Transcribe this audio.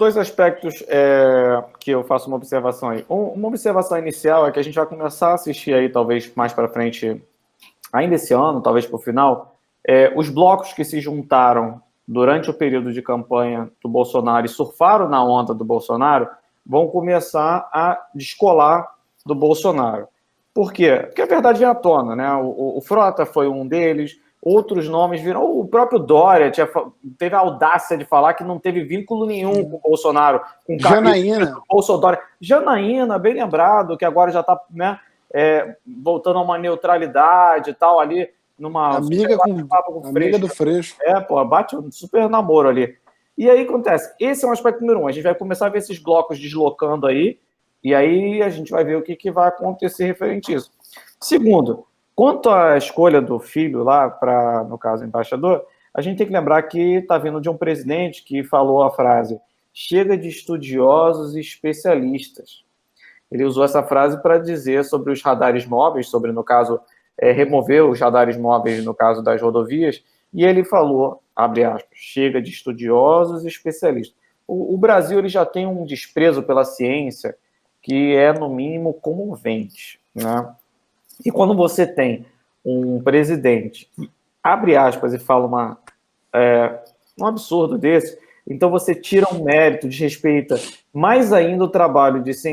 dois aspectos é, que eu faço uma observação aí. Um, uma observação inicial é que a gente vai começar a assistir aí, talvez mais para frente, ainda esse ano, talvez para o final, é, os blocos que se juntaram durante o período de campanha do Bolsonaro e surfaram na onda do Bolsonaro vão começar a descolar do Bolsonaro. Por quê? Porque a verdade vem à tona, né? O, o Frota foi um deles, outros nomes viram. O próprio Dória tinha, teve a audácia de falar que não teve vínculo nenhum com o Bolsonaro. Com Janaína. Bolsonaro. Janaína, bem lembrado, que agora já está né, é, voltando a uma neutralidade e tal, ali, numa. Amiga, com, com amiga do Freixo. É, pô, bate um super namoro ali. E aí acontece, esse é um aspecto número um. A gente vai começar a ver esses blocos deslocando aí, e aí a gente vai ver o que, que vai acontecer referente a isso. Segundo, Quanto à escolha do filho lá, para, no caso, embaixador, a gente tem que lembrar que está vindo de um presidente que falou a frase: chega de estudiosos e especialistas. Ele usou essa frase para dizer sobre os radares móveis, sobre, no caso, é, remover os radares móveis no caso das rodovias, e ele falou, abre aspas, chega de estudiosos e especialistas. O, o Brasil ele já tem um desprezo pela ciência que é, no mínimo, comovente. Né? E quando você tem um presidente que abre aspas e fala uma, é, um absurdo desse, então você tira um mérito, desrespeita mais ainda o trabalho de cientista